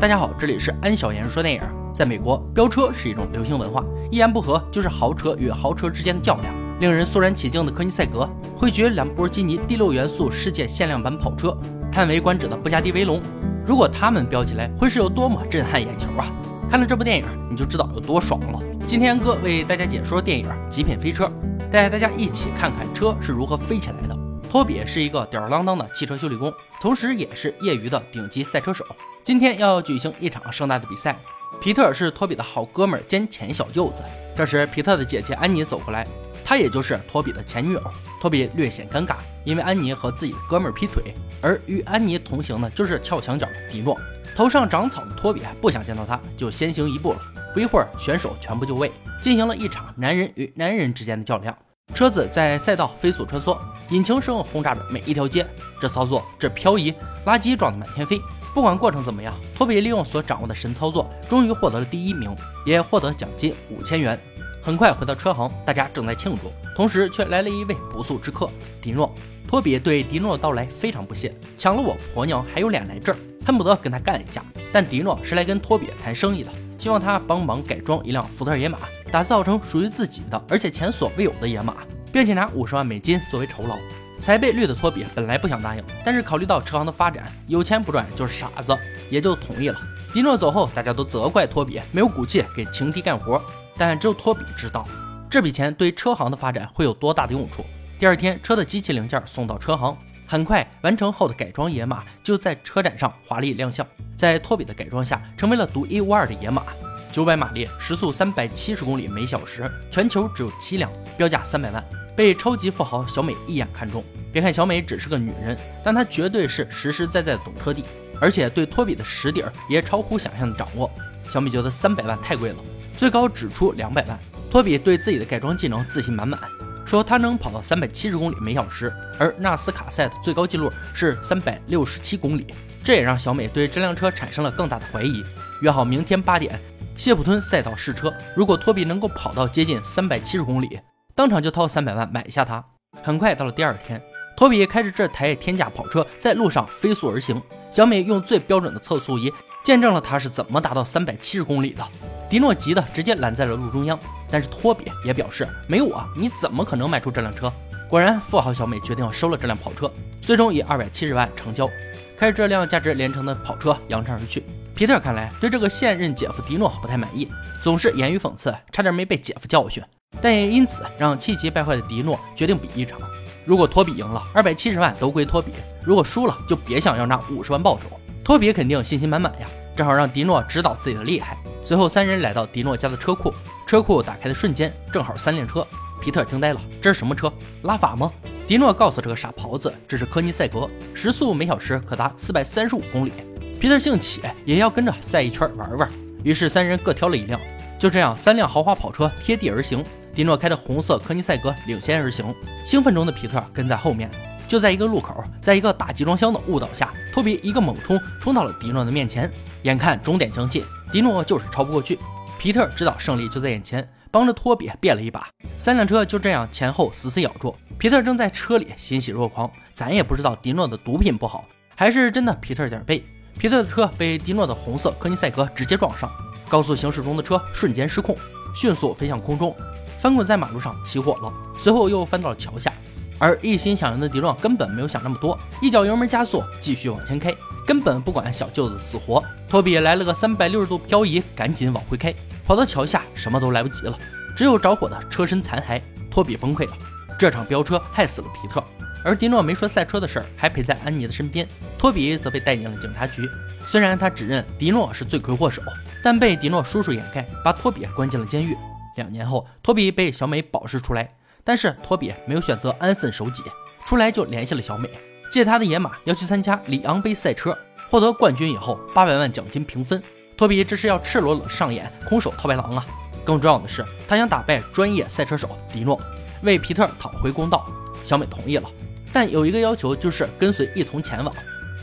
大家好，这里是安小言说电影。在美国，飙车是一种流行文化，一言不合就是豪车与豪车之间的较量。令人肃然起敬的科尼赛格，汇聚兰博基尼第六元素世界限量版跑车，叹为观止的布加迪威龙，如果他们飙起来，会是有多么震撼眼球啊！看了这部电影，你就知道有多爽了。今天哥为大家解说电影《极品飞车》，带大家一起看看车是如何飞起来的。托比是一个吊儿郎当的汽车修理工，同时也是业余的顶级赛车手。今天要举行一场盛大的比赛。皮特是托比的好哥们兼前小舅子。这时，皮特的姐姐安妮走过来，她也就是托比的前女友。托比略显尴尬，因为安妮和自己的哥们儿劈腿。而与安妮同行的就是撬墙角的迪诺。头上长草的托比不想见到他，就先行一步了。不一会儿，选手全部就位，进行了一场男人与男人之间的较量。车子在赛道飞速穿梭，引擎声轰炸着每一条街。这操作，这漂移，垃圾撞得满天飞。不管过程怎么样，托比利用所掌握的神操作，终于获得了第一名，也获得奖金五千元。很快回到车行，大家正在庆祝，同时却来了一位不速之客——迪诺。托比对迪诺的到来非常不屑，抢了我婆娘还有脸来这儿，恨不得跟他干一架。但迪诺是来跟托比谈生意的，希望他帮忙改装一辆福特野马。打造成属于自己的，而且前所未有的野马，并且拿五十万美金作为酬劳。才被绿的托比本来不想答应，但是考虑到车行的发展，有钱不赚就是傻子，也就同意了。迪诺走后，大家都责怪托比没有骨气给情敌干活，但只有托比知道这笔钱对车行的发展会有多大的用处。第二天，车的机器零件送到车行，很快完成后的改装野马就在车展上华丽亮相，在托比的改装下，成为了独一无二的野马。九百马力，时速三百七十公里每小时，全球只有七辆，标价三百万，被超级富豪小美一眼看中。别看小美只是个女人，但她绝对是实实在在的懂车帝，而且对托比的实底儿也超乎想象的掌握。小美觉得三百万太贵了，最高只出两百万。托比对自己的改装技能自信满满，说他能跑到三百七十公里每小时，而纳斯卡赛的最高纪录是三百六十七公里。这也让小美对这辆车产生了更大的怀疑。约好明天八点。谢普敦赛道试车，如果托比能够跑到接近三百七十公里，当场就掏三百万买下它。很快到了第二天，托比开着这台天价跑车在路上飞速而行。小美用最标准的测速仪见证了他是怎么达到三百七十公里的。迪诺急得直接拦在了路中央，但是托比也表示没我你怎么可能卖出这辆车？果然，富豪小美决定要收了这辆跑车，最终以二百七十万成交，开着这辆价值连城的跑车扬长而去。皮特看来对这个现任姐夫迪诺不太满意，总是言语讽刺，差点没被姐夫教训。但也因此让气急败坏的迪诺决定比一场。如果托比赢了，二百七十万都归托比；如果输了，就别想要那五十万报酬。托比肯定信心满满呀，正好让迪诺知道自己的厉害。随后三人来到迪诺家的车库，车库打开的瞬间，正好三辆车。皮特惊呆了，这是什么车？拉法吗？迪诺告诉这个傻狍子，这是科尼赛格，时速每小时可达四百三十五公里。皮特兴起，也要跟着赛一圈玩玩。于是三人各挑了一辆，就这样，三辆豪华跑车贴地而行。迪诺开的红色科尼赛格领先而行，兴奋中的皮特跟在后面。就在一个路口，在一个大集装箱的误导下，托比一个猛冲，冲到了迪诺的面前。眼看终点将近，迪诺就是超不过去。皮特知道胜利就在眼前，帮着托比变了一把。三辆车就这样前后死死咬住。皮特正在车里欣喜若狂，咱也不知道迪诺的毒品不好，还是真的皮特点背。皮特的车被迪诺的红色科尼赛格直接撞上，高速行驶中的车瞬间失控，迅速飞向空中，翻滚在马路上起火了，随后又翻到了桥下。而一心想赢的迪诺根本没有想那么多，一脚油门加速，继续往前开，根本不管小舅子死活。托比来了个三百六十度漂移，赶紧往回开，跑到桥下什么都来不及了，只有着火的车身残骸。托比崩溃了，这场飙车害死了皮特。而迪诺没说赛车的事儿，还陪在安妮的身边。托比则被带进了警察局。虽然他指认迪诺是罪魁祸首，但被迪诺叔叔掩盖，把托比关进了监狱。两年后，托比被小美保释出来，但是托比没有选择安分守己，出来就联系了小美，借他的野马要去参加里昂杯赛车，获得冠军以后八百万奖金平分。托比这是要赤裸裸上演空手套白狼啊！更重要的是，他想打败专业赛车手迪诺，为皮特讨回公道。小美同意了。但有一个要求，就是跟随一同前往。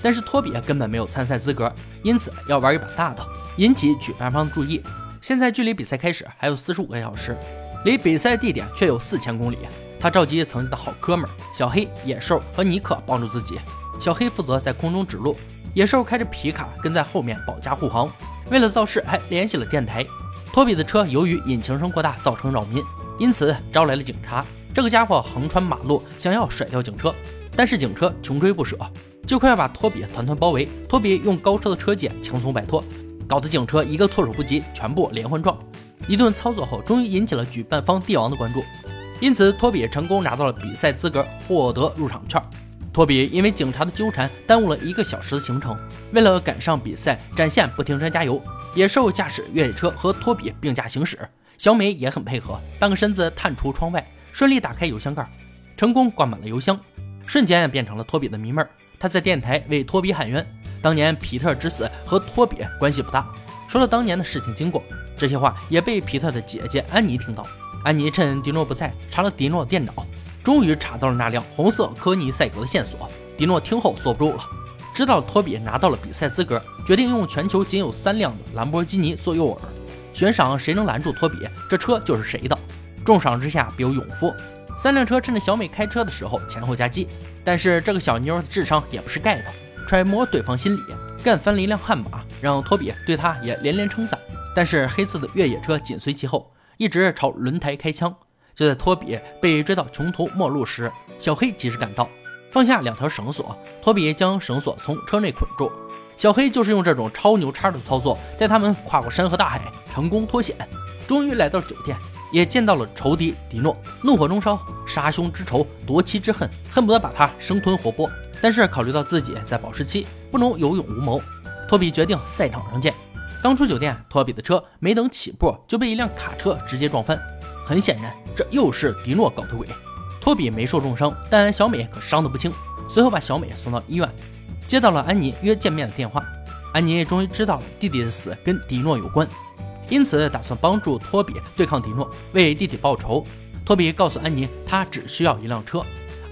但是托比根本没有参赛资格，因此要玩一把大的，引起举办方的注意。现在距离比赛开始还有四十五个小时，离比赛地点却有四千公里。他召集曾经的好哥们儿小黑、野兽和尼克帮助自己。小黑负责在空中指路，野兽开着皮卡跟在后面保驾护航，为了造势还联系了电台。托比的车由于引擎声过大造成扰民，因此招来了警察。这个家伙横穿马路想要甩掉警车，但是警车穷追不舍，就快要把托比团团包围。托比用高超的车技轻松摆脱，搞得警车一个措手不及，全部连环撞。一顿操作后，终于引起了举办方帝王的关注，因此托比成功拿到了比赛资格，获得入场券。托比因为警察的纠缠，耽误了一个小时的行程。为了赶上比赛，展现不停车加油，野兽驾驶越野车和托比并驾行驶。小美也很配合，半个身子探出窗外，顺利打开油箱盖，成功灌满了油箱，瞬间变成了托比的迷妹。她在电台为托比喊冤，当年皮特之死和托比关系不大，说了当年的事情经过。这些话也被皮特的姐姐安妮听到。安妮趁迪诺不在，查了迪诺的电脑，终于查到了那辆红色科尼赛格的线索。迪诺听后坐不住了，知道托比拿到了比赛资格，决定用全球仅有三辆的兰博基尼做诱饵，悬赏谁能拦住托比，这车就是谁的。重赏之下必有勇夫，三辆车趁着小美开车的时候前后夹击。但是这个小妞的智商也不是盖的，揣摩对方心理，干翻了一辆悍马，让托比对他也连连称赞。但是黑色的越野车紧随其后，一直朝轮胎开枪。就在托比被追到穷途末路时，小黑及时赶到，放下两条绳索。托比将绳索从车内捆住。小黑就是用这种超牛叉的操作，带他们跨过山河大海，成功脱险。终于来到了酒店，也见到了仇敌迪诺。怒火中烧，杀兄之仇，夺妻之恨，恨不得把他生吞活剥。但是考虑到自己在保时期，不能有勇无谋，托比决定赛场上见。刚出酒店，托比的车没等起步就被一辆卡车直接撞翻。很显然，这又是迪诺搞的鬼。托比没受重伤，但小美可伤得不轻。随后把小美送到医院，接到了安妮约见面的电话。安妮终于知道了弟弟的死跟迪诺有关，因此打算帮助托比对抗迪诺，为弟弟报仇。托比告诉安妮，他只需要一辆车。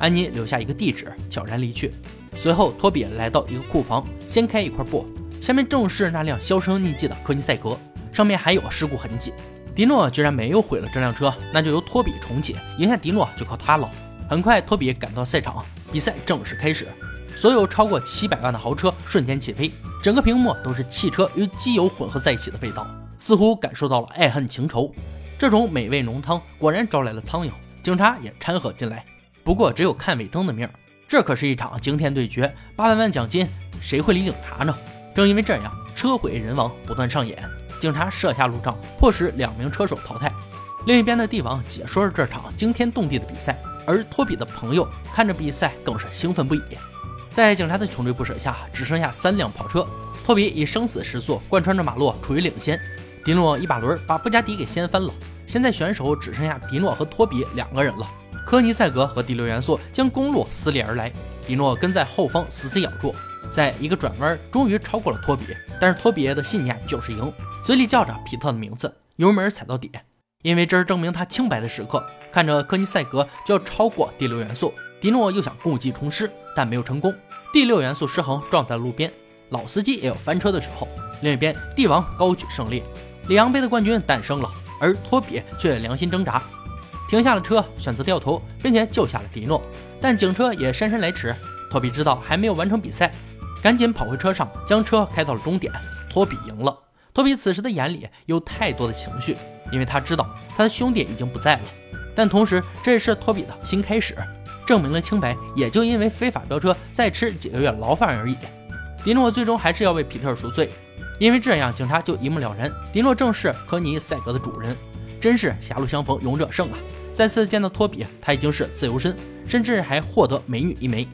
安妮留下一个地址，悄然离去。随后，托比来到一个库房，掀开一块布。下面正是那辆销声匿迹的科尼赛格，上面还有事故痕迹。迪诺居然没有毁了这辆车，那就由托比重启，赢下迪诺就靠他了。很快，托比赶到赛场，比赛正式开始。所有超过七百万的豪车瞬间起飞，整个屏幕都是汽车与机油混合在一起的味道，似乎感受到了爱恨情仇。这种美味浓汤果然招来了苍蝇，警察也掺和进来。不过只有看尾灯的命，这可是一场惊天对决，八百万奖金，谁会理警察呢？正因为这样，车毁人亡不断上演。警察设下路障，迫使两名车手淘汰。另一边的帝王解说着这场惊天动地的比赛，而托比的朋友看着比赛更是兴奋不已。在警察的穷追不舍下，只剩下三辆跑车。托比以生死时速贯穿着马路，处于领先。迪诺一把轮把布加迪给掀翻了。现在选手只剩下迪诺和托比两个人了。科尼赛格和第六元素将公路撕裂而来，迪诺跟在后方死死咬住。在一个转弯，终于超过了托比，但是托比的信念就是赢，嘴里叫着皮特的名字，油门踩到底，因为这是证明他清白的时刻。看着科尼赛格就要超过第六元素，迪诺又想故技重施，但没有成功。第六元素失衡，撞在了路边。老司机也有翻车的时候。另一边，帝王高举胜利，里昂杯的冠军诞生了，而托比却良心挣扎，停下了车，选择掉头，并且救下了迪诺。但警车也姗姗来迟，托比知道还没有完成比赛。赶紧跑回车上，将车开到了终点。托比赢了。托比此时的眼里有太多的情绪，因为他知道他的兄弟已经不在了。但同时，这也是托比的新开始，证明了清白也就因为非法飙车再吃几个月牢饭而已。迪诺最终还是要为皮特赎罪，因为这样警察就一目了然，迪诺正是科尼赛格的主人。真是狭路相逢勇者胜啊！再次见到托比，他已经是自由身，甚至还获得美女一枚。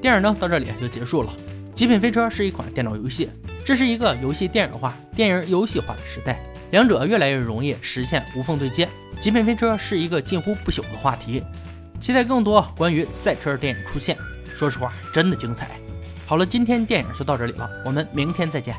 电影呢，到这里就结束了。极品飞车是一款电脑游戏，这是一个游戏电影化、电影游戏化的时代，两者越来越容易实现无缝对接。极品飞车是一个近乎不朽的话题，期待更多关于赛车电影出现。说实话，真的精彩。好了，今天电影就到这里了，我们明天再见。